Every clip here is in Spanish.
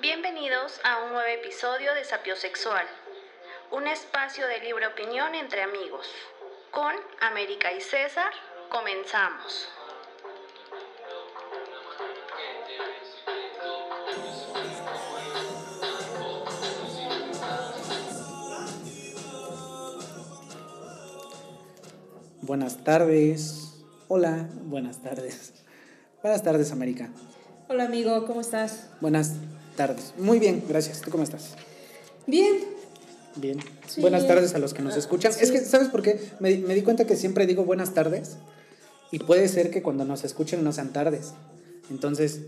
Bienvenidos a un nuevo episodio de Sapiosexual, un espacio de libre opinión entre amigos. Con América y César, comenzamos. Buenas tardes. Hola, buenas tardes. Buenas tardes, América. Hola amigo, ¿cómo estás? Buenas tardes. Muy bien, gracias. ¿Tú cómo estás? Bien. Bien. Sí. Buenas tardes a los que nos Ah, escuchan. sí. Es que, ¿sabes por qué? Me, di- me di cuenta que siempre digo buenas tardes y puede ser que cuando nos escuchen no sean tardes. Entonces,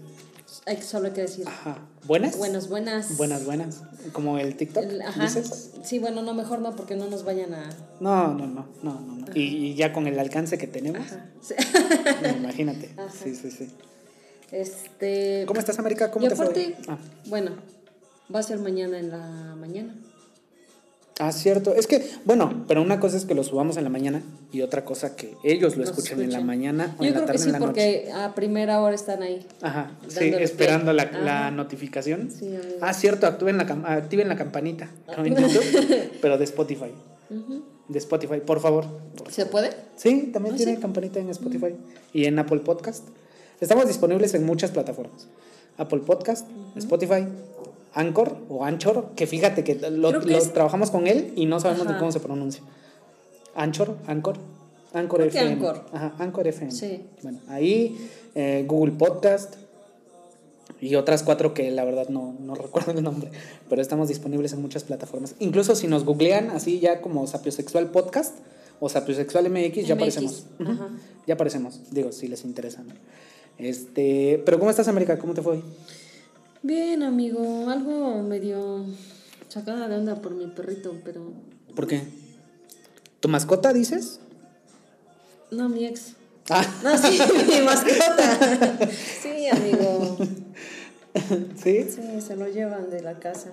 Hay solo hay que decir. ajá. ¿Buenas? Buenas, buenas. Buenas, buenas. Como el TikTok, El- ajá. dices. Sí, bueno, no, mejor no, porque no nos vayan a. No, no, no, no, no. no. Y, y ya con el alcance que tenemos, Ajá. Sí. imagínate. Ajá. Sí, sí, sí. Este. ¿Cómo estás, América? ¿Cómo te fue? Ah. bueno, va a ser mañana en la mañana. Ah, cierto. Es que, bueno, pero una cosa es que lo subamos en la mañana y otra cosa que ellos lo escuchen en la mañana o Yo en la creo que tarde sí, en la noche. porque a primera hora están ahí. Ajá, sí, esperando la, notificación. Sí. Ah, cierto, activen la, activen la campanita. como en YouTube, pero de Spotify. De Spotify, por favor. ¿Se puede? Sí, también Ah, tiene sí. campanita en Spotify y en Apple Podcast. Estamos disponibles en muchas plataformas. Apple Podcast, Spotify, Anchor o Anchor, que fíjate que lo, Creo que lo es- trabajamos con él y no sabemos de Ajá. cómo se pronuncia. Anchor, Anchor, Anchor FM. Anchor. Ajá, Anchor FM. Sí. Bueno, ahí eh, Google Podcast y otras cuatro que la verdad no, no recuerdo el nombre, pero estamos disponibles en muchas plataformas. Incluso si nos googlean así ya como Sapiosexual Podcast o Sapiosexual MX, ya MX, aparecemos. Ujú. ajá. Ya aparecemos, digo, si les interesa. Este, pero ¿cómo estás, América? ¿Cómo te fue? hoy? Bien, amigo. Algo medio sacada de onda por mi perrito, pero. ¿Por qué? ¿Tu mascota dices? No, mi ex. Ah, No, sí, mi mascota. Sí, amigo. ¿sí? Sí, se lo llevan de la casa.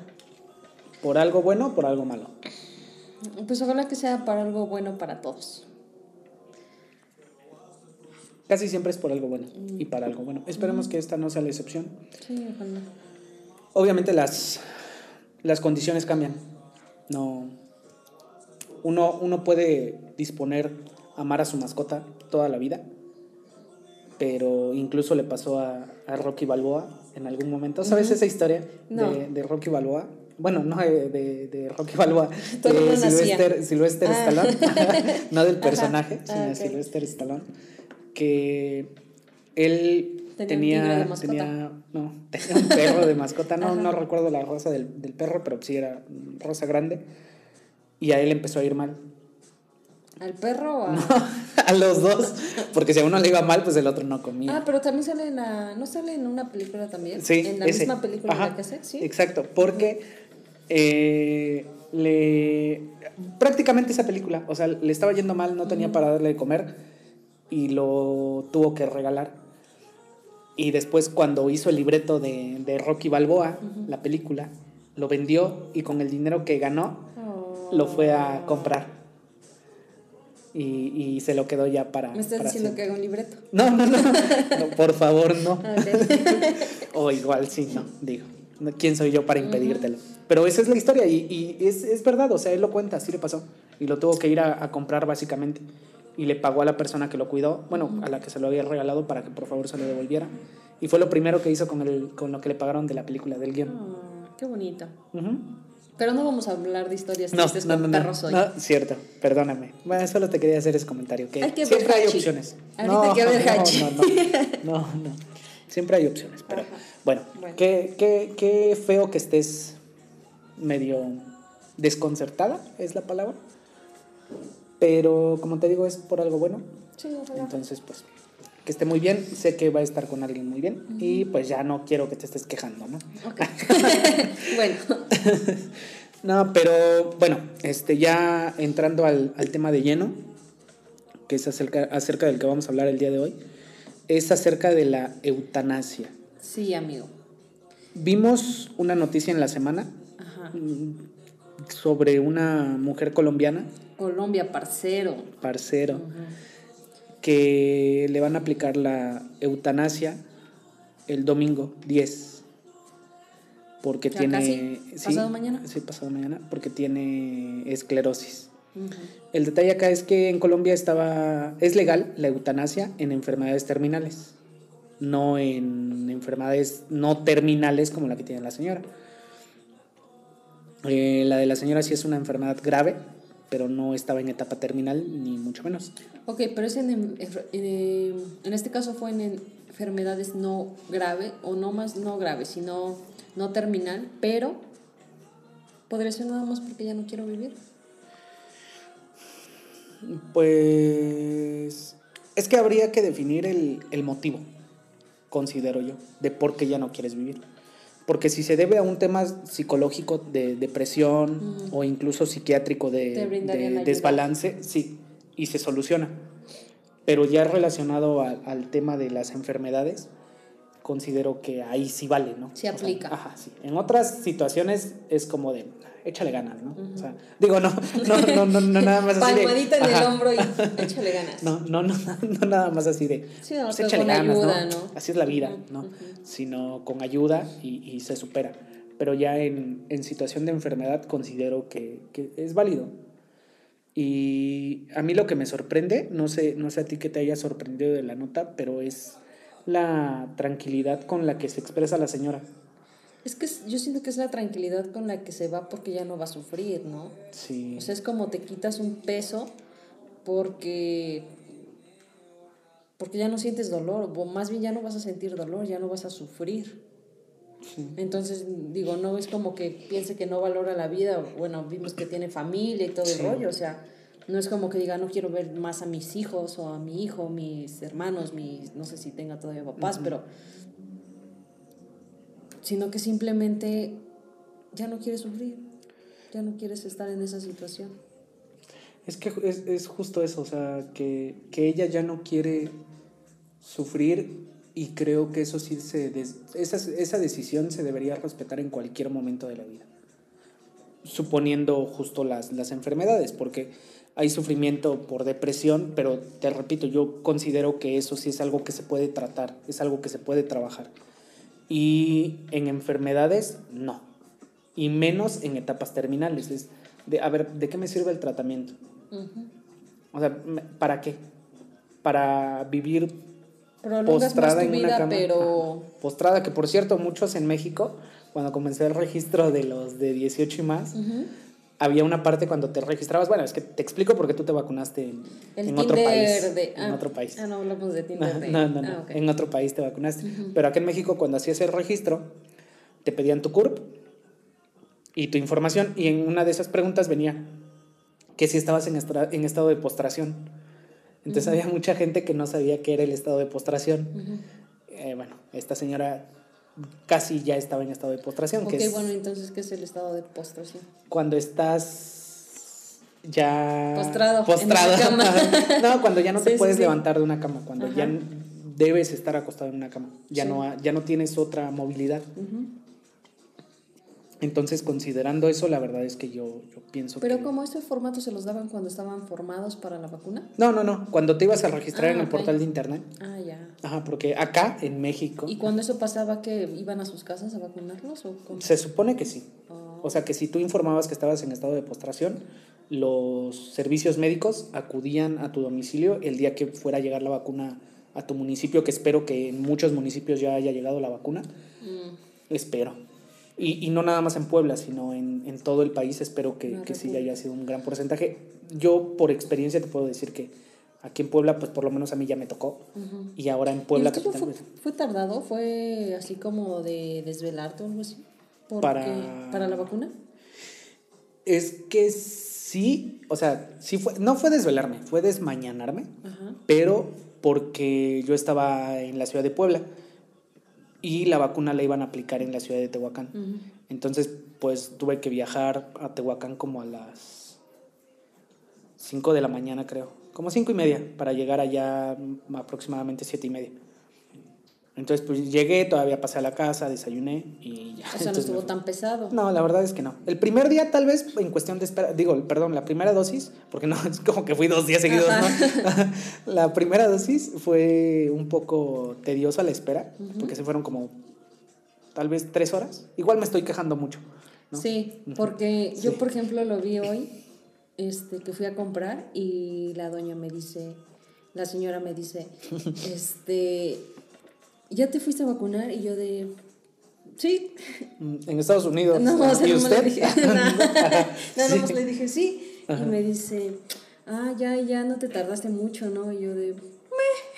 ¿Por algo bueno o por algo malo? Pues ojalá que sea para algo bueno para todos. Casi siempre es por algo bueno y para algo bueno. Esperemos que esta no sea la excepción. Sí, ojalá. Obviamente las, las condiciones cambian. No, uno, uno puede disponer, amar a su mascota toda la vida, pero incluso le pasó a, a Rocky Balboa en algún momento. ¿Sabes esa historia No. de, de Rocky Balboa? Bueno, no de, de, de Rocky Balboa, de nacía. Sylvester, Sylvester Ah. Stallone, no del personaje, Ah, sino de. Sylvester Stallone, que él Tenía un de tenía, no, tenía un perro de mascota, no, no recuerdo la raza del, del perro, pero sí era rosa grande. Y a él empezó a ir mal. ¿Al perro o a.? a los dos. Porque si a uno le iba mal, pues el otro no comía. Ah, pero también sale en la. ¿No sale en una película también? sí, En la ese. misma película en Ajá, la que hace, sí. Exacto, porque eh, le. Prácticamente esa película, o sea, le estaba yendo mal, no tenía para darle de comer y lo tuvo que regalar. Y después, cuando hizo el libreto de, de Rocky Balboa, la película, lo vendió y con el dinero que ganó, Oh. lo fue a comprar. Y, y se lo quedó ya para. Me estás para diciendo que haga un libreto. No, no, no, no, por favor, no. O igual sí, no, digo. ¿Quién soy yo para impedírtelo? Pero esa es la historia y, y es, es verdad, o sea, él lo cuenta, así le pasó. Y lo tuvo que ir a, a comprar básicamente. Y le pagó a la persona que lo cuidó, bueno, a la que se lo había regalado para que por favor se lo devolviera. Y fue lo primero que hizo con, el, con lo que le pagaron de la película, del guion. Ah, qué bonito. Ujú. Pero no vamos a hablar de historias No, tristes no, con no, no, perros hoy. no, cierto, perdóname. Bueno, solo te quería hacer ese comentario. Que Hay que ver siempre hay Hachi. opciones. Ahorita no, hay que ver no, Hachi. No, no, no, no. Siempre hay opciones. Pero Ajá. bueno, Bueno. Qué, qué, qué feo que estés medio desconcertada, es la palabra. Pero como te digo, es por algo bueno. Sí, ojalá. Entonces, pues, que esté muy bien. Sé que va a estar con alguien muy bien. Y pues ya no quiero que te estés quejando, ¿no? Ok. bueno, No, pero bueno, este, ya entrando al, al tema de lleno, que es acerca, acerca del que vamos a hablar el día de hoy, es acerca de la eutanasia. sí, amigo. Vimos una noticia en la semana Ajá. Sobre una mujer colombiana, Colombia, parcero. parcero, que le van a aplicar la eutanasia el domingo 10. porque Ya tiene... casi, sí, pasado mañana. Sí, pasado mañana, porque tiene esclerosis. El detalle acá es que en Colombia estaba es legal la eutanasia en enfermedades terminales, no en enfermedades no terminales como la que tiene la señora. Eh, la de la señora sí es una enfermedad grave, pero no estaba en etapa terminal ni mucho menos. Ok, pero es en, en, en- en este caso fue en enfermedades no grave, o no más no grave, sino no terminal, pero podría ser nada más porque ya no quiero vivir. Pues es que habría que definir el, el motivo, considero yo, de por qué ya no quieres vivir. Porque si se debe a un tema psicológico de depresión o incluso psiquiátrico de, desbalance, sí, y se soluciona. Pero ya relacionado al tema de las enfermedades, considero que ahí sí vale, ¿no? Sí O sea, aplica. ajá, sí. En otras situaciones es como de, échale ganas, ¿no? O sea, digo, no, no, no, no, no nada más así de... Palmadita en el ajá. hombro y échale ganas. No, no, no, no nada más así de. Sí, no, pues, échale ganas, ayuda, ¿no? ¿no? Así es la vida, Ujú, ¿no? ujú. Sino con ayuda y, y se supera. Pero ya en, en situación de enfermedad considero que, que es válido. Y a mí lo que me sorprende, no sé, no sé a ti que te haya sorprendido de la nota, pero es la tranquilidad con la que se expresa la señora. Es que yo siento que es la tranquilidad con la que se va porque ya no va a sufrir, ¿no? Sí. O sea, es como te quitas un peso porque porque ya no sientes dolor, o más bien ya no vas a sentir dolor, ya no vas a sufrir. Entonces, digo, no es como que piense que no valora la vida, bueno, vimos que tiene familia y todo Sí. el rollo, o sea, no es como que diga, no quiero ver más a mis hijos o a mi hijo, mis hermanos, mis, no sé si tenga todavía papás, pero, sino que simplemente ya no quieres sufrir, ya no quieres estar en esa situación. Es que es, es justo eso, o sea, que, que ella ya no quiere sufrir y creo que eso sí se... des- esa, esa decisión se debería respetar en cualquier momento de la vida. Suponiendo justo las, las enfermedades, porque hay sufrimiento por depresión, pero te repito, yo considero que eso sí es algo que se puede tratar, es algo que se puede trabajar. Y en enfermedades, no. Y menos en etapas terminales. Es de, a ver, ¿de qué me sirve el tratamiento? Ujú. O sea, ¿para qué? Para vivir Prolongas postrada tu en una vida, cama. pero Ajá. Postrada, que por cierto, muchos en México, cuando comencé el registro de los de 18 y más, Ujú. Había una parte cuando te registrabas, bueno, es que te explico por qué tú te vacunaste en, el en otro país. de... en ah, otro país. Ah, no hablamos de Tinder No, de... no, no, no. Ah, ok. en otro país te vacunaste. Pero aquí en México, cuando hacías el registro, te pedían tu CURP y tu información, y en una de esas preguntas venía que si estabas en, estra- en estado de postración. Entonces había mucha gente que no sabía qué era el estado de postración. Ujú. Eh, bueno, esta señora casi ya estaba en estado de postración, Ok, que es bueno, entonces, ¿qué es el estado de postración? cuando estás ya Postrado, postrado. cama. no, cuando ya no te Sí, puedes sí. levantar de una cama, cuando ya Ajá. debes estar acostado en una cama, ya no ya no tienes otra movilidad. Ujú. Entonces, considerando eso, la verdad es que yo, yo pienso Pero que como estos formatos se los daban cuando estaban formados para la vacuna. No, no, no, cuando te ibas a registrar Ah, en el ok. portal de internet. Ah, ya. Ajá, porque acá en México ¿Y cuando eso pasaba, que iban a sus casas a vacunarlos o cómo? se supone que sí. Ah. O sea que si tú informabas que estabas en estado de postración, los servicios médicos acudían a tu domicilio el día que fuera a llegar la vacuna a tu municipio, que espero que en muchos municipios ya haya llegado la vacuna. Mm, Espero. Y, y no nada más en Puebla, sino en, en todo el país espero que, que sí haya sido un gran porcentaje. Yo por experiencia te puedo decir que aquí en Puebla, pues por lo menos a mí ya me tocó. ujú. Y ahora en ¿Y Puebla, capital, fue, pues, fue tardado? ¿Fue así como de desvelarte o algo así? ¿Por Para-? ¿Para la vacuna? Es que sí, o sea, sí fue, no fue desvelarme, fue desmañanarme, Ajá. pero porque yo estaba en la ciudad de Puebla y la vacuna la iban a aplicar en la ciudad de Tehuacán. Entonces, pues tuve que viajar a Tehuacán como a las 5 de la mañana, creo. Como cinco y media, para llegar allá mm, aproximadamente siete y media. Entonces, pues llegué, todavía pasé a la casa, desayuné y ya. O sea, no Entonces, me estuvo tan pesado. No, la verdad es que no. El primer día tal vez en cuestión de espera, digo, perdón, la primera dosis, porque no, es como que fui dos días seguidos, ¿no? la primera dosis fue un poco tediosa la espera, porque se fueron como tal vez tres horas. Igual me estoy quejando mucho. ¿no? Sí, porque yo, por ejemplo, lo vi hoy, este, que fui a comprar y la doña me dice, la señora me dice, este, ¿ya te fuiste a vacunar? Y yo de, sí. Mm, En Estados Unidos. No, o sea, ¿Y no usted? le dije nada. Nada Sí. más le dije sí. Ajá. Y me dice, ah, ya, ya no te tardaste mucho, ¿no? Y yo de,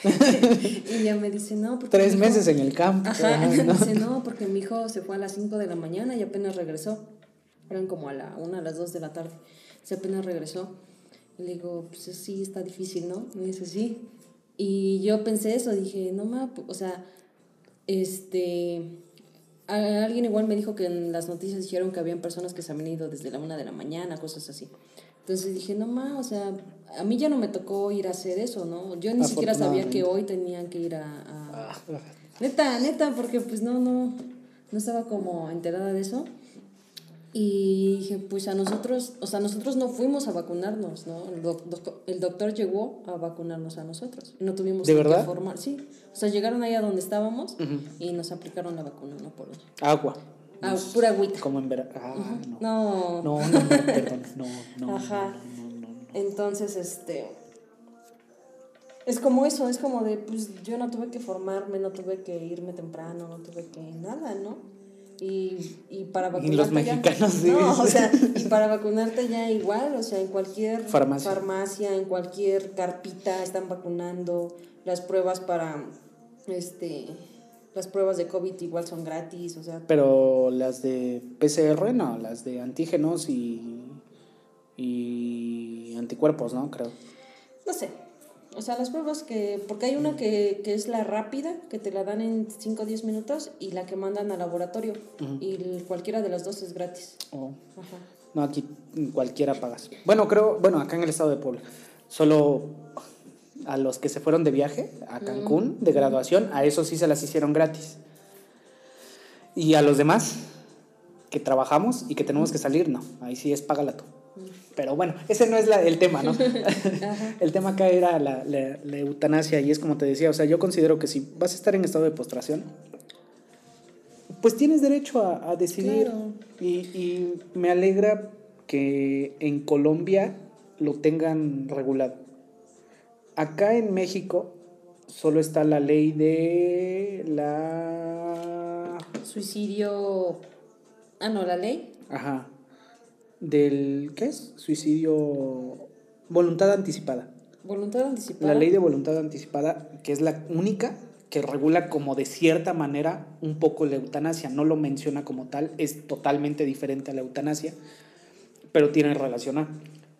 y ella me dice, no, porque. Tres hijo- meses en el campo. Ajá, ¿no? dice, no, porque mi hijo se fue a las 5 de la mañana y apenas regresó. Eran como a la 1, a las 2 de la tarde. Se apenas regresó. Y le digo, pues sí, está difícil, ¿no? Me dice, sí. Y yo pensé eso, dije, no ma, o sea, este. Alguien igual me dijo que en las noticias dijeron que habían personas que se habían ido desde la 1 de la mañana, cosas así. Entonces dije, no ma, o sea, a mí ya no me tocó ir a hacer eso, ¿no? Yo ni siquiera sabía que hoy tenían que ir a- a, Ah, Neta, neta, porque pues no, no, no estaba como enterada de eso. Y dije, pues a nosotros, o sea, nosotros no fuimos a vacunarnos, ¿no? El, doc- doc- el doctor llegó a vacunarnos a nosotros. No tuvimos ¿De que verdad? formar, sí. O sea, llegaron ahí a donde estábamos y nos aplicaron la vacuna, no por otra. Agua. Ah, pura agüita. Como en verano. Ah, no. No. No, no, no, perdón. No, no. Ajá. No, no. Entonces, este. Es como eso, es como de, pues yo no tuve que formarme, no tuve que irme temprano, no tuve que nada, ¿no? Y, y para Y vacunarte. los ya- mexicanos, sí. No, o sea, y para vacunarte ya igual, o sea, en cualquier Farmacia. farmacia, en cualquier carpita están vacunando. Las pruebas para, este, las pruebas de COVID igual son gratis, o sea, Pero las de PCR, no, las de antígenos y, y anticuerpos, ¿no? Creo. No sé. O sea, las pruebas que. Porque hay una que, que es la rápida, que te la dan en 5 o 10 minutos, y la que mandan al laboratorio. Y cualquiera de las dos es gratis. O- Ajá. no, aquí cualquiera pagas. Bueno, creo, bueno, acá en el estado de Puebla, solo a los que se fueron de viaje a Cancún de graduación, a esos sí se las hicieron gratis. Y a los demás que trabajamos y que tenemos que salir, no, ahí sí es págala tú. Pero bueno, ese no es la- el tema, ¿no? el tema acá era la, la- la eutanasia y es como te decía, o sea, yo considero que si vas a estar en estado de postración, pues tienes derecho a, a decidir. Claro. Y, y me alegra que en Colombia lo tengan regulado. Acá en México solo está la ley de la... Suicidio. Ah, no, la ley. Ajá. Del... ¿Qué es? Suicidio... Voluntad anticipada. Voluntad anticipada. La ley de voluntad anticipada, que es la única que regula como de cierta manera un poco la eutanasia, no lo menciona como tal, es totalmente diferente a la eutanasia, pero tiene relación a.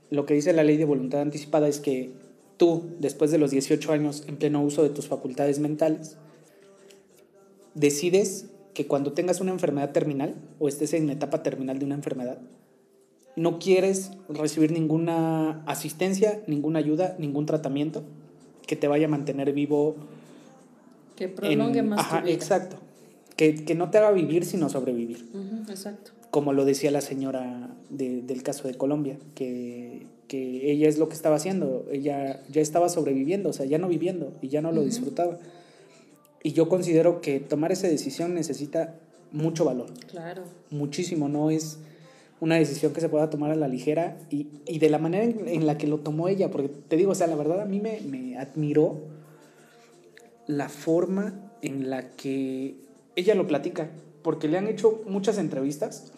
Lo que dice la ley de voluntad anticipada es que tú, después de los 18 años, en pleno uso de tus facultades mentales, decides que cuando tengas una enfermedad terminal o estés en etapa terminal de una enfermedad, no quieres recibir ninguna asistencia, ninguna ayuda, ningún tratamiento que te vaya a mantener vivo. Que en- prolongue más Ajá, tu vida. exacto. Que, que no te haga vivir, sino sobrevivir. Exacto. Como lo decía la señora de- del caso de Colombia, que, que ella es lo que estaba haciendo. Ella ya estaba sobreviviendo, o sea, ya no viviendo y ya no lo disfrutaba. Y yo considero que tomar esa decisión necesita mucho valor Claro. muchísimo, no es una decisión que se pueda tomar a la ligera y, y de la manera en, en la que lo tomó ella, porque te digo, o sea, la verdad a mí me, me admiró la forma en la que ella lo platica, porque le han hecho muchas entrevistas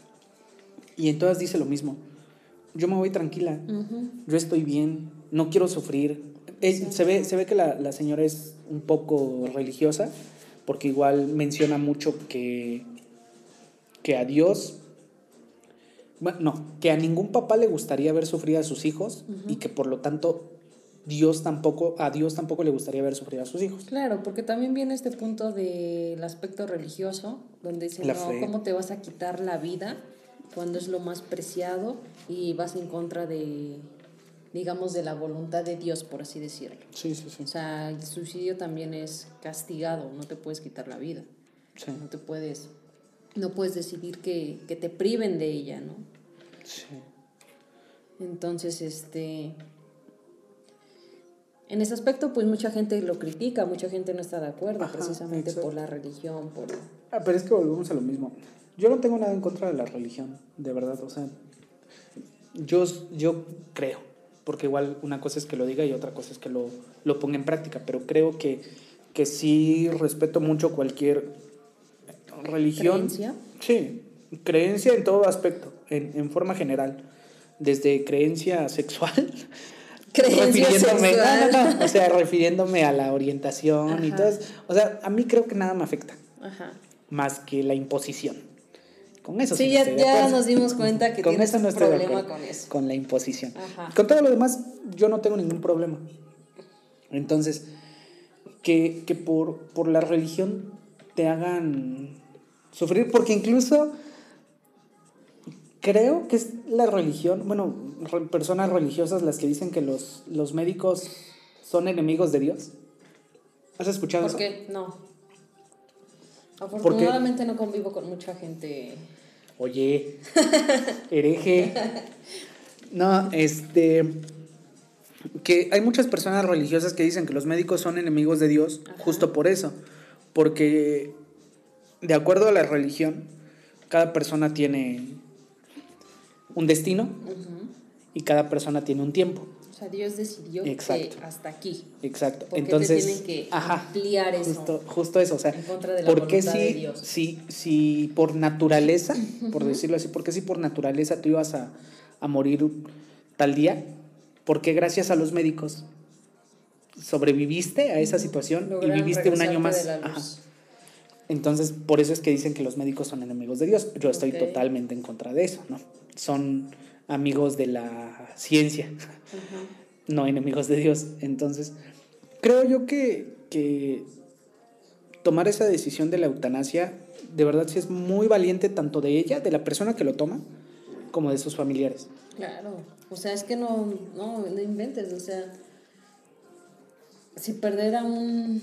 y en todas dice lo mismo, yo me voy tranquila, yo estoy bien, no quiero sufrir. Se, ve, se ve que la, la señora es un poco religiosa, porque igual menciona mucho que, que a Dios, no, que a ningún papá le gustaría ver sufrir a sus hijos y que por lo tanto Dios tampoco, a Dios tampoco le gustaría ver sufrir a sus hijos. Claro, porque también viene este punto del aspecto religioso, donde dice, La no, fe. ¿cómo te vas a quitar la vida cuando es lo más preciado y vas en contra de, digamos, de la voluntad de Dios, por así decirlo? Sí, sí, sí. O sea, el suicidio también es castigado, no te puedes quitar la vida, Sí, no te puedes, no puedes decidir que, que te priven de ella, ¿no? sí. Entonces, este, En ese aspecto, pues mucha gente lo critica, mucha gente no está de acuerdo, Ajá, precisamente exacto. por la religión, por... Ah, pero es que volvemos a lo mismo. Yo no tengo nada en contra de la religión, de verdad. O sea, yo, yo creo, porque igual una cosa es que lo diga y otra cosa es que lo, lo ponga en práctica, pero creo que, que sí respeto mucho cualquier religión. ¿Creencia? Sí, creencia en todo aspecto, en, en forma general. Desde creencia sexual. Creencia refiriéndome, sexual. no, no, no, o sea, refiriéndome a la orientación y todo eso. O sea, a mí creo que nada me afecta Ajá. más que la imposición. Con eso Sí, no ya, estoy de ya nos dimos cuenta que con tienes eso no un estoy problema con eso. Con la imposición. Ajá. Con todo lo demás, yo no tengo ningún problema. Entonces, que, que por, por la religión te hagan sufrir, porque incluso creo que es la religión, bueno, re- personas religiosas las que dicen que los, los médicos son enemigos de Dios. ¿Has escuchado ¿Por eso? qué? No. Afortunadamente no convivo con mucha gente. Oye, hereje. No, este. Que hay muchas personas religiosas que dicen que los médicos son enemigos de Dios Ajá. justo por eso. Porque, de acuerdo a la religión, cada persona tiene un destino y cada persona tiene un tiempo. O sea, Dios decidió Exacto. que hasta aquí. Exacto. ¿Por qué te Entonces, tienen que ajá, ampliar eso? Justo, justo eso, o sea, En contra de la ¿por qué voluntad si, de Dios? si, si por naturaleza, por decirlo así, por qué si por naturaleza tú ibas a, a morir tal día? ¿Por qué gracias a los médicos sobreviviste a esa situación y viviste un año más? Ajá. Entonces, por eso es que dicen que los médicos son enemigos de Dios. Yo estoy totalmente en contra de eso, ¿no? Son amigos de la ciencia no enemigos de Dios. Entonces, creo yo que, que tomar esa decisión de la eutanasia, de verdad sí es muy valiente tanto de ella, de la persona que lo toma, como de sus familiares. Claro. O sea, es que no, no, no inventes. O sea, si perder a un,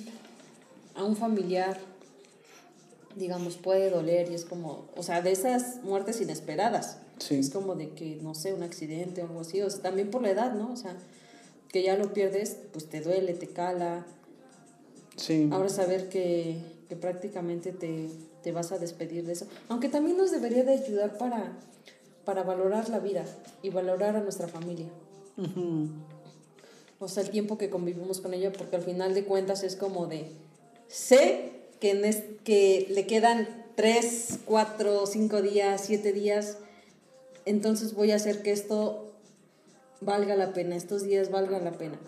a un familiar, digamos, puede doler y es como, o sea, de esas muertes inesperadas. Sí. Es como de que, no sé, un accidente o algo así. O sea, también por la edad, ¿no? O sea, que ya lo pierdes, pues te duele, te cala. Sí. Ahora saber que, que prácticamente te, te vas a despedir de eso. Aunque también nos debería de ayudar para, para valorar la vida y valorar a nuestra familia. Ujú. O sea, el tiempo que convivimos con ella, porque al final de cuentas es como de, sé que, en es- que le quedan tres, cuatro, cinco días, siete días, entonces voy a hacer que esto valga la pena, estos días valgan la pena.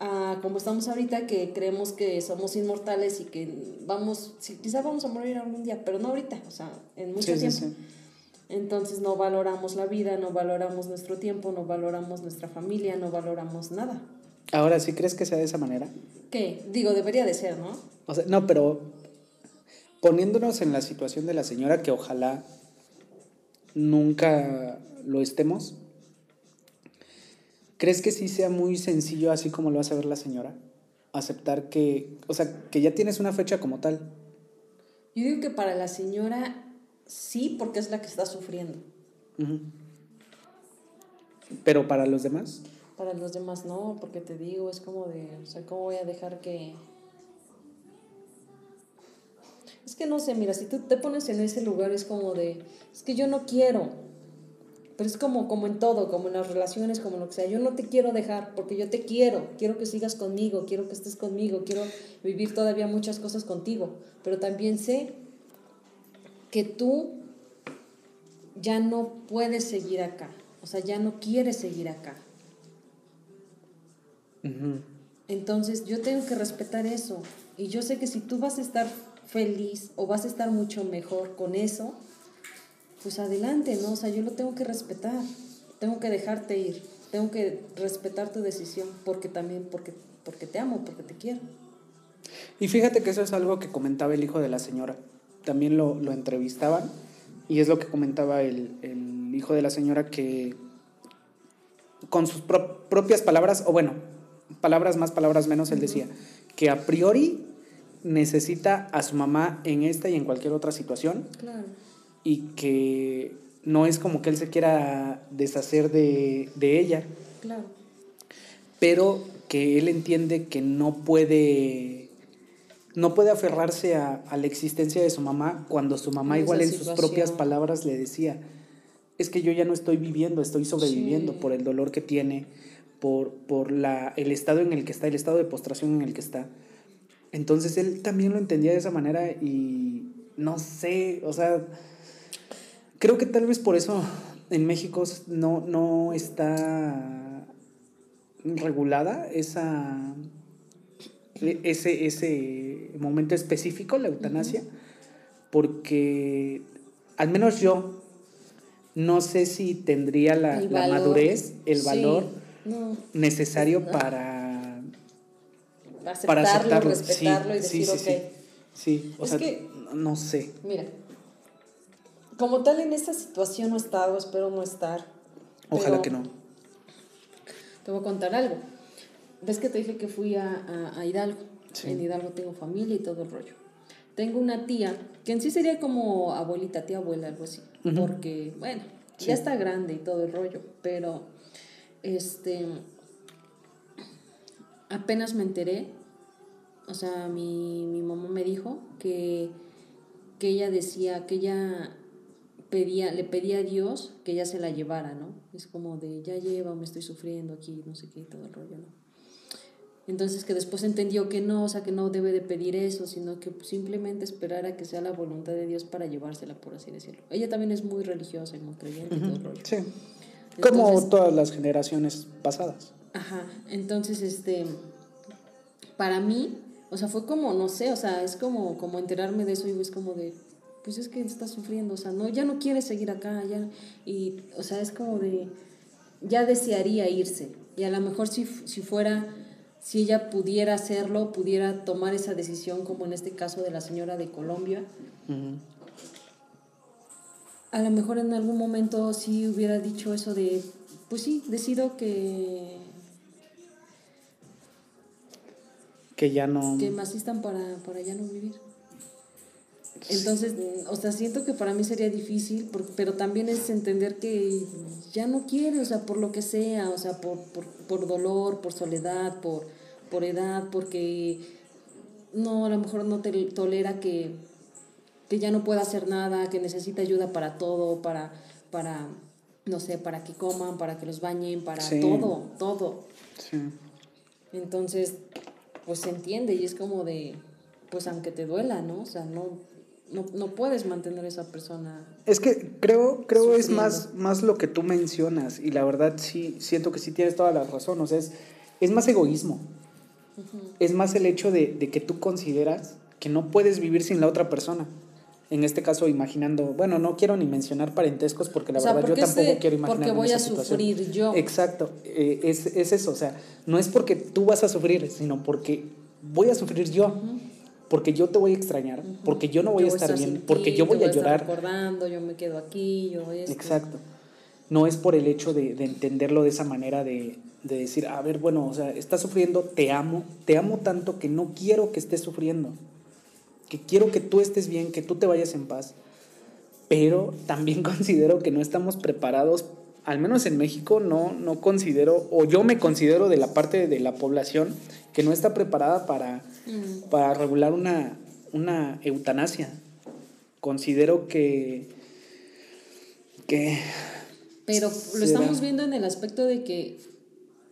Ah, como estamos ahorita, que creemos que somos inmortales y que vamos, sí, quizá vamos a morir algún día, pero no ahorita, o sea, en mucho Sí, sí, tiempo. sí. Entonces no valoramos la vida, no valoramos nuestro tiempo, no valoramos nuestra familia, no valoramos nada. Ahora, ¿sí crees que sea de esa manera? ¿Qué? Digo, debería de ser, ¿no? O sea, no, pero poniéndonos en la situación de la señora, que ojalá nunca lo estemos, ¿crees que sí sea muy sencillo, así como lo hace ver la señora? Aceptar que, o sea, que ya tienes una fecha como tal. Yo digo que para la señora sí, porque es la que está sufriendo. Pero para los demás, Para los demás no, porque te digo, es como de, o sea, ¿cómo voy a dejar que... Es que no sé, mira, si tú te pones en ese lugar es como de, es que yo no quiero, pero es como, como en todo, como en las relaciones, como lo que sea, yo no te quiero dejar porque yo te quiero, quiero que sigas conmigo, quiero que estés conmigo, quiero vivir todavía muchas cosas contigo, pero también sé que tú ya no puedes seguir acá, o sea, ya no quieres seguir acá. Entonces yo tengo que respetar eso. Y yo sé que si tú vas a estar feliz o vas a estar mucho mejor con eso, pues adelante, ¿no? O sea, yo lo tengo que respetar. Tengo que dejarte ir. Tengo que respetar tu decisión porque también, porque, porque te amo, porque te quiero. Y fíjate que eso es algo que comentaba el hijo de la señora. También lo, lo entrevistaban y es lo que comentaba el, el hijo de la señora que con sus pro- propias palabras, o bueno, palabras más, palabras menos, él decía que a priori necesita a su mamá en esta y en cualquier otra situación Claro. y que no es como que él se quiera deshacer de, de ella, Claro. pero que él entiende que no puede no puede aferrarse a, la existencia de su mamá cuando su mamá igual en sus propias palabras le decía, es que yo ya no estoy viviendo, estoy sobreviviendo por el dolor que tiene, por, por la, el estado en el que está, el estado de postración en el que está. Entonces él también lo entendía de esa manera y no sé, o sea, creo que tal vez por eso en México no, no está regulada esa ese, ese momento específico, la eutanasia, porque al menos yo no sé si tendría la, madurez, el valor necesario para, aceptarlo, para aceptarlo, respetarlo y decir, sí, sí, Sí, o sea, no sé. Mira, como tal en esta situación no he estado, espero no estar. Ojalá que no. Te voy a contar algo. ¿Ves que te dije que fui a, a, Hidalgo? En Hidalgo tengo familia y todo el rollo. Tengo una tía, que en sí sería como abuelita, tía abuela, algo así. Porque, bueno, ya está grande y todo el rollo, pero este apenas me enteré, o sea, mi, mi mamá me dijo que, que ella decía, que ella pedía, le pedía a Dios que ella se la llevara, ¿no? Es como de, ya lleva, me estoy sufriendo aquí, no sé qué, todo el rollo, ¿no? Entonces que después entendió que no, o sea, que no debe de pedir eso, sino que simplemente esperar a que sea la voluntad de Dios para llevársela, por así decirlo. Ella también es muy religiosa y muy creyente todo el rollo. Sí. Como todas las generaciones pasadas. Ajá. Entonces, este, para mí, o sea, fue como, no sé, o sea, es como, como enterarme de eso y es como de, pues es que está sufriendo, o sea, no, ya no quiere seguir acá, ya, y, o sea, es como de, ya desearía irse. Y a lo mejor si, si fuera si ella pudiera hacerlo, pudiera tomar esa decisión, como en este caso de la señora de Colombia. A lo mejor en algún momento sí hubiera dicho eso de, pues sí, decido que... Que ya no... Que me asistan para, para ya no vivir. Entonces, o sea, siento que para mí sería difícil, pero también es entender que ya no quiere, o sea, por lo que sea, o sea, por, por, por dolor, por soledad, por, por edad, porque no, a lo mejor no te tolera que, que ya no pueda hacer nada, que necesita ayuda para todo, para, para, no sé, para que coman, para que los bañen, para todo, todo. Sí. Entonces, pues se entiende y es como de, pues aunque te duela, ¿no? O sea, no, no, no puedes mantener a esa persona. Es que creo, creo es más, más lo que tú mencionas y la verdad sí, siento que sí tienes toda la razón, o sea, es, es más egoísmo. Es más el hecho de, de, que tú consideras que no puedes vivir sin la otra persona. En este caso, imaginando, bueno, no quiero ni mencionar parentescos porque la verdad yo tampoco quiero imaginar. Porque voy a sufrir yo. Exacto, eh, es, es, eso, o sea, no es porque tú vas a sufrir, sino porque voy a sufrir yo porque yo te voy a extrañar, porque yo no voy a estar bien, porque yo voy, a llorar. recordando, yo me quedo aquí, yo Exacto. No es por el hecho de, entenderlo de esa manera, de, decir, a ver, bueno, o sea, estás sufriendo, te amo, te amo tanto que no quiero que estés sufriendo, que quiero que tú estés bien, que tú te vayas en paz, pero también considero que no estamos preparados, al menos en México, no, no considero, o yo me considero de la parte de la población que no está preparada para Mm. para regular una, una eutanasia. Considero que... que Pero lo estamos viendo en el aspecto de que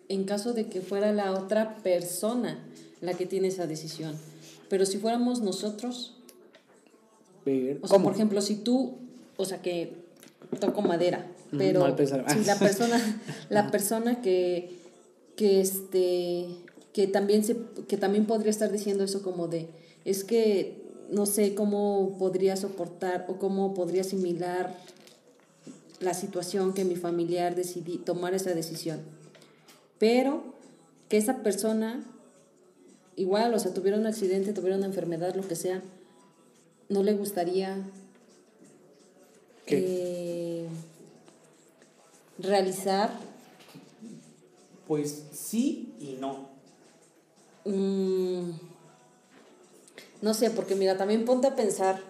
en caso de que fuera la otra persona la que tiene esa decisión. Pero si fuéramos nosotros, o sea, por ejemplo, si tú, o sea, que toco madera, pero si la persona, la persona que, que este, que también, se, que también podría estar diciendo eso como de, es que no sé cómo podría soportar o cómo podría asimilar la situación que mi familiar decidí tomar esa decisión. Pero que esa persona, igual, o sea, tuviera un accidente, tuviera una enfermedad, lo que sea, no le gustaría eh, realizar. Pues sí y no. Mm, no sé, porque mira, también ponte a pensar.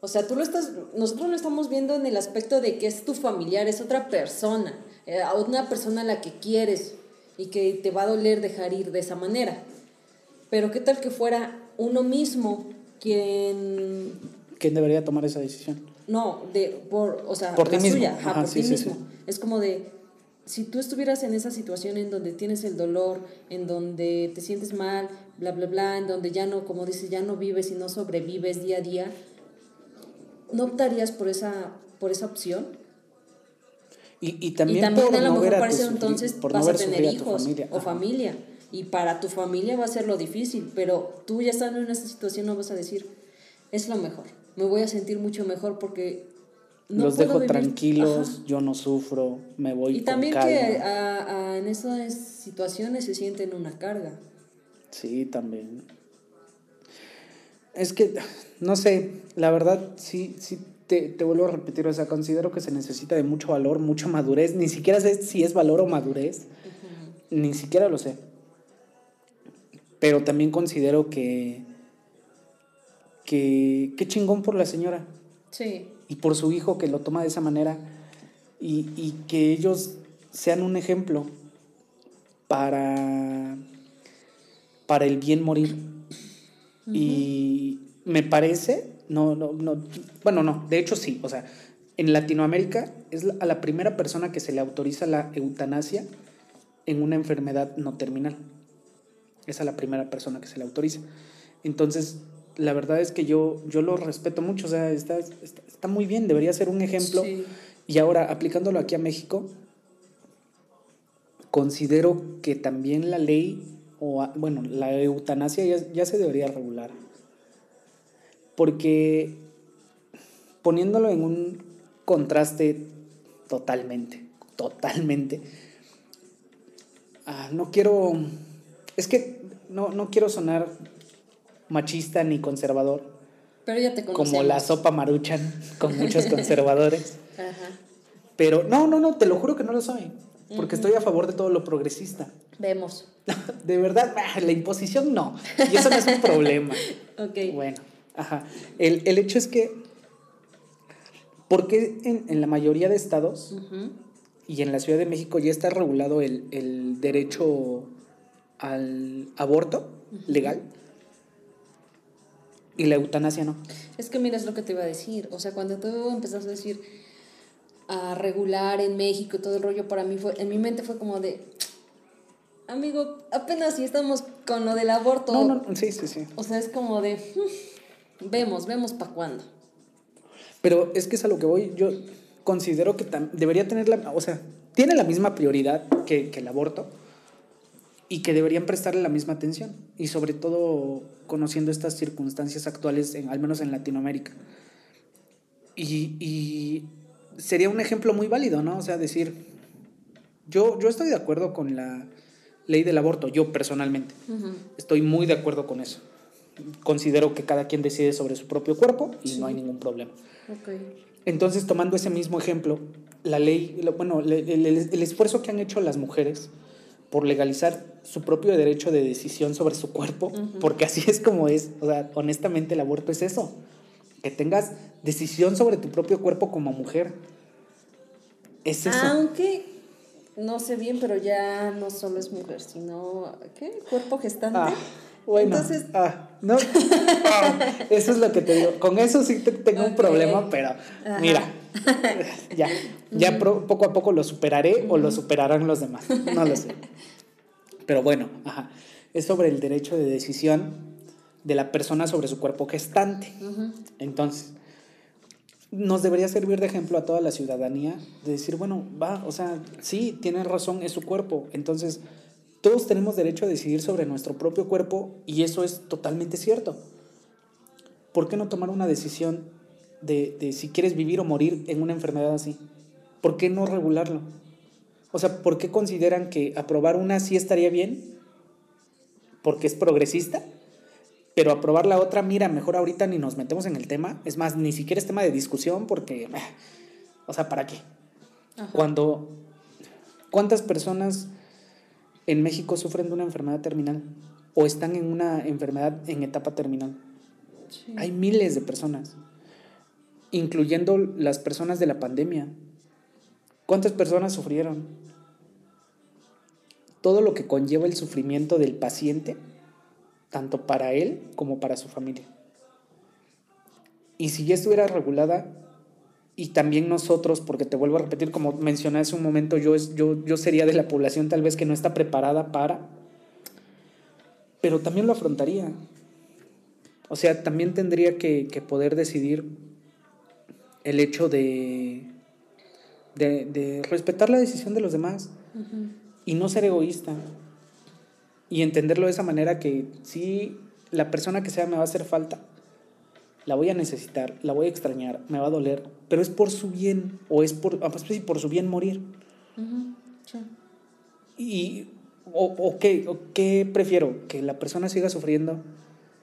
O sea, tú lo estás, nosotros lo estamos viendo en el aspecto de que es tu familiar, es otra persona, eh, una persona a la que quieres. y que te va a doler dejar ir de esa manera. Pero qué tal que fuera uno mismo quien... ¿Quién debería tomar esa decisión? No, de, por, o sea, Por ti mismo. suya, ajá, Ajá, por sí, ti sí, mismo. sí. Es como de, si tú estuvieras en esa situación en donde tienes el dolor, en donde te sientes mal, bla, bla, bla, en donde ya no, como dices, ya no vives y no sobrevives día a día, ¿no optarías por esa, por esa opción? Y, y también, y también por a lo no mejor para ese entonces por no vas a tener hijos familia. o familia. Y para tu familia va a ser lo difícil, pero tú ya estando en esa situación no vas a decir, es lo mejor, me voy a sentir mucho mejor porque... no Los puedo dejo vivir- tranquilos, Ajá. yo no sufro, me voy Y con también calma. que a- a- en esas situaciones se sienten una carga. Sí, también. Es que, no sé, la verdad, sí, sí, te, te vuelvo a repetir, o sea, considero que se necesita de mucho valor, mucha madurez, ni siquiera sé si es valor o madurez, ni siquiera lo sé. Pero también considero que, que, qué chingón por la señora Sí, y por su hijo que lo toma de esa manera y, y que ellos sean un ejemplo para, para el bien morir. Y me parece, no, no, no, bueno, no, de hecho sí, o sea, en Latinoamérica es a la primera persona que se le autoriza la eutanasia en una enfermedad no terminal. Es a la primera persona que se le autoriza. Entonces, la verdad es que yo, yo lo respeto mucho, o sea, está, está, está muy bien, debería ser un ejemplo. Sí. Y ahora, aplicándolo aquí a México, considero que también la ley, o bueno, la eutanasia ya, ya se debería regular. Porque poniéndolo en un contraste totalmente, totalmente, ah, no quiero, es que no, no quiero sonar machista ni conservador, Pero ya te conocemos. como la sopa maruchan con muchos conservadores. Ajá. Pero no, no, no, te lo juro que no lo soy. Porque estoy a favor de todo lo progresista. Vemos. De verdad, ah, la imposición no. Y eso no es un problema. Ok. Bueno, ajá. El, el hecho es que, porque en, en la mayoría de estados y en la Ciudad de México ya está regulado el, el derecho al aborto legal y la eutanasia no? Es que mira, es lo que te iba a decir. O sea, cuando tú empezaste a decir a regular en México y todo el rollo, para mí fue, en mi mente fue como de, amigo, apenas si estamos con lo del aborto. No, no, sí, sí, sí. O sea, es como de, "Hmm, vemos, vemos para cuándo. Pero es que es a lo que voy. Yo considero que debería tener la. O sea, tiene la misma prioridad que, que el aborto y que deberían prestarle la misma atención. Y sobre todo conociendo estas circunstancias actuales, en, al menos en Latinoamérica. Y, y sería un ejemplo muy válido, ¿no? O sea, decir. Yo, yo estoy de acuerdo con la ley del aborto, yo personalmente. Estoy muy de acuerdo con eso. Considero que cada quien decide sobre su propio cuerpo y no hay ningún problema. Entonces, tomando ese mismo ejemplo, la ley, bueno, el, el- el esfuerzo que han hecho las mujeres por legalizar su propio derecho de decisión sobre su cuerpo, porque así es como es, o sea, honestamente el aborto es eso, que tengas decisión sobre tu propio cuerpo como mujer. Es eso. Aunque no sé bien, pero ya no solo es mujer, sino ¿qué? Cuerpo gestante. Ah, bueno, Entonces, ah, no, ah, eso es lo que te digo. Con eso sí te- tengo un problema, pero Ajá. mira, ya, ya pro- poco a poco lo superaré o lo superarán los demás, no lo sé. Pero bueno, ajá, es sobre el derecho de decisión de la persona sobre su cuerpo gestante. Entonces, nos debería servir de ejemplo a toda la ciudadanía de decir, bueno, va, o sea, sí, tiene razón, es su cuerpo. Entonces, todos tenemos derecho a decidir sobre nuestro propio cuerpo y eso es totalmente cierto. ¿Por qué no tomar una decisión de, de si quieres vivir o morir en una enfermedad así? ¿Por qué no regularlo? O sea, ¿por qué consideran que aprobar una sí estaría bien? Porque es progresista. Pero aprobar la otra, mira, mejor ahorita ni nos metemos en el tema. Es más, ni siquiera es tema de discusión porque, ah, o sea, ¿para qué? Ajá. Cuando, ¿cuántas personas en México sufren de una enfermedad terminal? O están en una enfermedad en etapa terminal. Sí. Hay miles de personas, incluyendo las personas de la pandemia. ¿Cuántas personas sufrieron? Todo lo que conlleva el sufrimiento del paciente, tanto para él como para su familia. Y si ya estuviera regulada, y también nosotros, porque te vuelvo a repetir, como mencioné hace un momento, yo, yo, yo sería de la población tal vez que no está preparada para, pero también lo afrontaría. O sea, también tendría que, que poder decidir el hecho de, de, de, respetar la decisión de los demás y no ser egoísta. Y entenderlo de esa manera que si la persona que sea me va a hacer falta, la voy a necesitar, la voy a extrañar, me va a doler, pero es por su bien, o es por, ah, pues, por su bien morir. sí. Y, o, o, qué, o, qué, prefiero? ¿Que la persona siga sufriendo?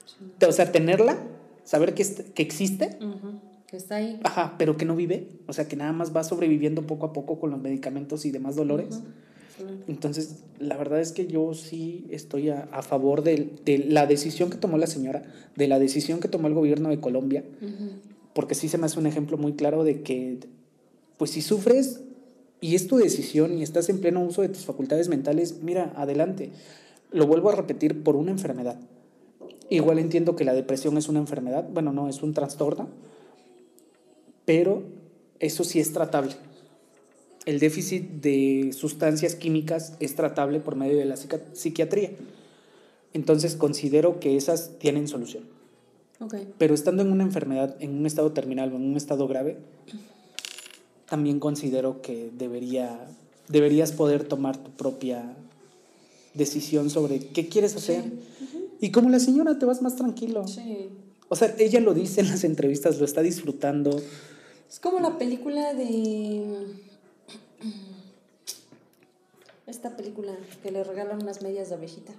Sí. O sea, tenerla, saber que, que existe. Uh -huh. Que está ahí. Ajá, pero que no vive. O sea, que nada más va sobreviviendo poco a poco con los medicamentos y demás dolores. Uh -huh. Entonces, la verdad es que yo sí estoy a, a favor de, de, la decisión que tomó la señora, de la decisión que tomó el gobierno de Colombia, uh -huh. porque sí se me hace un ejemplo muy claro de que, pues si sufres y es tu decisión y estás en pleno uso de tus facultades mentales, mira, adelante. Lo vuelvo a repetir por una enfermedad. Igual entiendo que la depresión es una enfermedad, bueno, no, es un trastorno, pero eso sí es tratable el déficit de sustancias químicas es tratable por medio de la psiquiatría. Entonces considero que esas tienen solución. Okay. Pero estando en una enfermedad, en un estado terminal o en un estado grave, también considero que debería, deberías poder tomar tu propia decisión sobre qué quieres hacer. Sí. Uh -huh. Y como la señora te vas más tranquilo. Sí. O sea, ella lo dice en las entrevistas, lo está disfrutando. Es como la película de esta película que le regalan unas medias de abejita.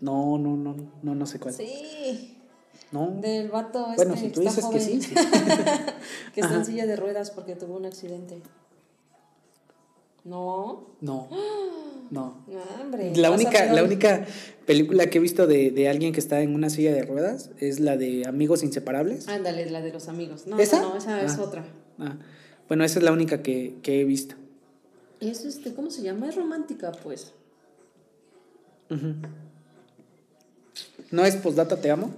No, no, no, no, no sé cuál. Sí. No. Del vato este bueno, si tú dices está que joven, sí. sí. que está Ajá. en silla de ruedas porque tuvo un accidente. No. No. No. Hombre. La única, la única película que he visto de, de alguien que está en una silla de ruedas es la de Amigos Inseparables. Ándale, la de los amigos. No, ¿Esa? no, no, esa es Ah. otra. Ah, bueno, esa es la única que, que he visto. Es este, ¿cómo se llama? Es romántica, pues. Ujú. ¿No es Postdata Te Amo?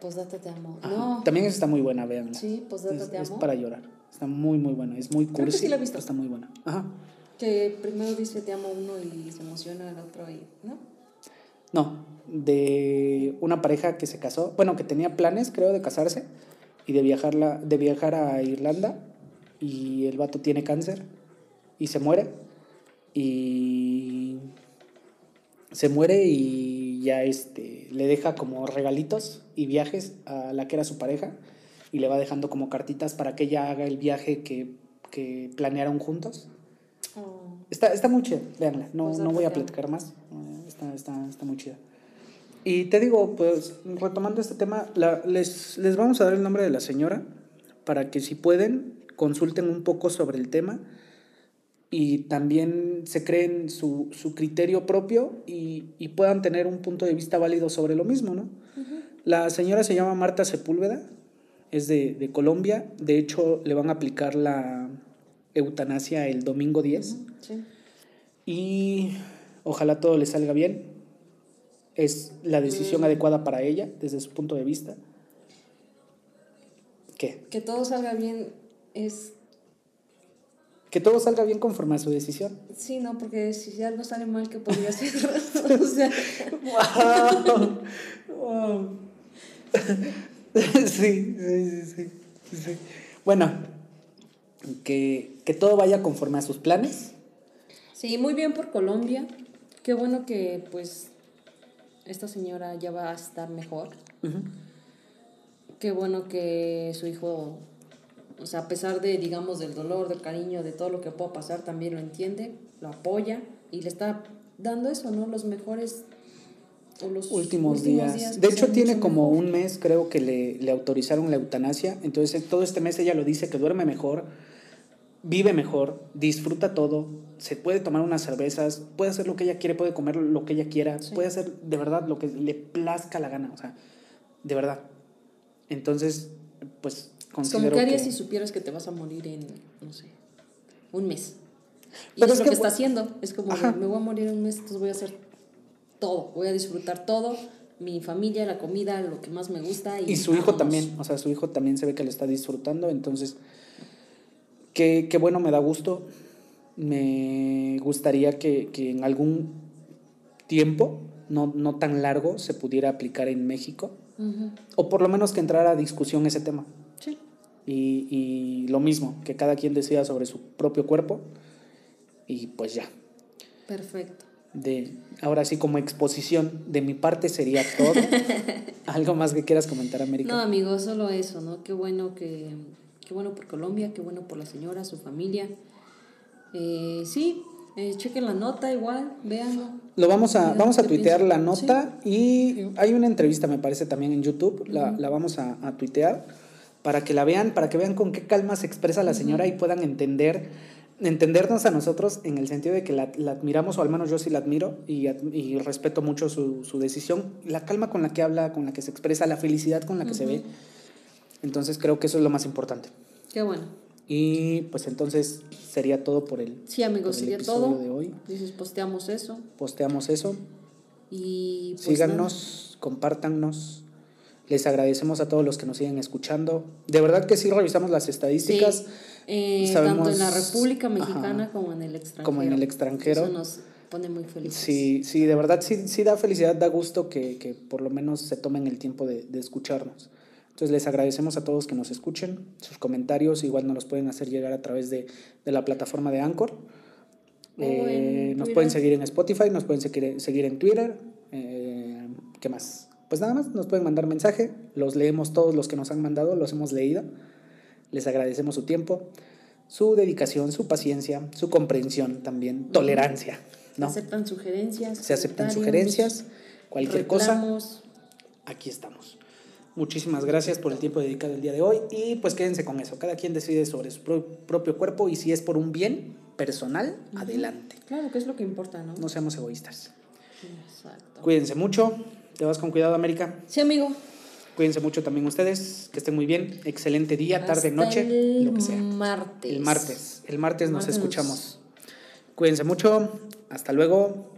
Postdata te amo. Ajá. No. También está muy buena, véanla. Sí, Postdata es, te es amo. para llorar. Está muy, muy buena. Es muy Creo que cursi. sí la he visto. Está muy buena. Ajá. Que primero dice te amo uno y se emociona el otro y. ¿No? No, de una pareja que se casó, bueno, que tenía planes, creo, de casarse y de, viajarla, de viajar a Irlanda y el vato tiene cáncer y se muere y se muere y ya este, le deja como regalitos y viajes a la que era su pareja y le va dejando como cartitas para que ella haga el viaje que, que planearon juntos. Oh. Está, está muy chida, véanla. No, Pues no voy a platicar más. Eh, Está, está, está muy chida. Y te digo, pues, retomando este tema, la- les, les vamos a dar el nombre de la señora para que si pueden, consulten un poco sobre el tema y también se creen su, su criterio propio y, y puedan tener un punto de vista válido sobre lo mismo, ¿no? La señora se llama Marta Sepúlveda, es de, de Colombia, de hecho le van a aplicar la eutanasia el domingo 10 Sí. y ojalá todo le salga bien. Es la decisión adecuada para ella desde su punto de vista. ¿Qué? Que todo salga bien es. Que todo salga bien conforme a su decisión. Sí, no, porque si algo sale mal, ¿qué podría ser? o sea, ¡Wow! ¡Wow! sí, sí, sí, sí. Bueno, que, que todo vaya conforme a sus planes. sí, muy bien por Colombia. Qué bueno que, pues, esta señora ya va a estar mejor. Qué bueno que su hijo, o sea, a pesar de, digamos, del dolor, del cariño, de todo lo que pueda pasar, también lo entiende, lo apoya y le está dando eso, ¿no? Los mejores o los últimos, días. De hecho, tiene como mejor. un mes, creo que le, le autorizaron la eutanasia. Entonces, todo este mes ella lo dice que duerme mejor, vive mejor, disfruta todo, se puede tomar unas cervezas, puede hacer lo que ella quiere, puede comer lo que ella quiera, Sí. puede hacer de verdad lo que le plazca la gana, o sea, de verdad. Entonces, pues Como que harías que- si supieras que te vas a morir en, no sé, un mes. Y Pero es, lo que- que está haciendo. Es como, Ajá. me voy a morir en un mes, entonces voy a hacer todo. Voy a disfrutar todo. Mi familia, la comida, lo que más me gusta. Y, Y su hijo también, o sea, su hijo también se ve que lo está disfrutando, entonces, qué, qué bueno, me da gusto. Me gustaría que, que en algún tiempo, no, no tan largo, se pudiera aplicar en México, o por lo menos que entrara a discusión ese tema. Sí. Y, y lo mismo, que cada quien decida sobre su propio cuerpo, y pues ya. Perfecto. De, ahora sí, como exposición, de mi parte sería todo. ¿Algo más que quieras comentar, América? No, amigo, solo eso, ¿no? Qué bueno que, qué bueno por Colombia, qué bueno por la señora, su familia. Eh, sí, eh, chequen la nota igual, véanlo. Lo vamos a, vamos a ¿qué tuitear la nota y hay una entrevista, me parece, también en YouTube. La, la vamos a, a tuitear para que la vean, para que vean con qué calma se expresa la señora y puedan entender, entendernos a nosotros en el sentido de que la, la admiramos, o al menos yo sí la admiro y, y respeto mucho su, su decisión. La calma con la que habla, con la que se expresa, la felicidad con la que se ve. Entonces creo que eso es lo más importante. Qué bueno. Y pues entonces sería todo por el, Sí, amigos, sería todo. de hoy. Dices, posteamos eso. Posteamos eso. Y pues Síganos, compártanos. Les agradecemos a todos los que nos siguen escuchando. De verdad que sí revisamos las estadísticas. Sí, eh, Sabemos- tanto en la República Ajá. Mexicana como en el extranjero. Como en el extranjero. Eso nos pone muy felices. Sí, sí, de verdad sí, sí da felicidad, da gusto que, que por lo menos se tomen el tiempo de, de escucharnos. Entonces les agradecemos a todos que nos escuchen. Sus comentarios igual nos los pueden hacer llegar a través de, de la plataforma de Anchor. Eh, nos pueden seguir en Spotify, nos pueden seguir, seguir en Twitter. eh, ¿Qué más? Pues nada más, nos pueden mandar mensaje. Los leemos todos los que nos han mandado, los hemos leído. Les agradecemos su tiempo, su dedicación, su paciencia, su comprensión también, tolerancia. ¿no? Se aceptan sugerencias. Se aceptan sugerencias, cualquier cosa, reclamos. aquí estamos. Muchísimas gracias por el tiempo dedicado el día de hoy y pues quédense con eso. Cada quien decide sobre su pro- propio cuerpo y si es por un bien personal, adelante. Claro, que es lo que importa, ¿no? No seamos egoístas. Exacto. Cuídense mucho. Te vas con cuidado, América. Sí, amigo. Cuídense mucho también ustedes. Que estén muy bien. Excelente día, tarde, noche, el lo que sea. Martes. El martes. El martes nos Martes. escuchamos. Cuídense mucho. Hasta luego.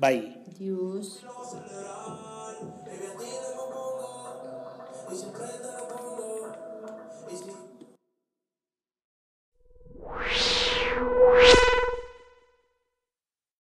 Bye. Dios.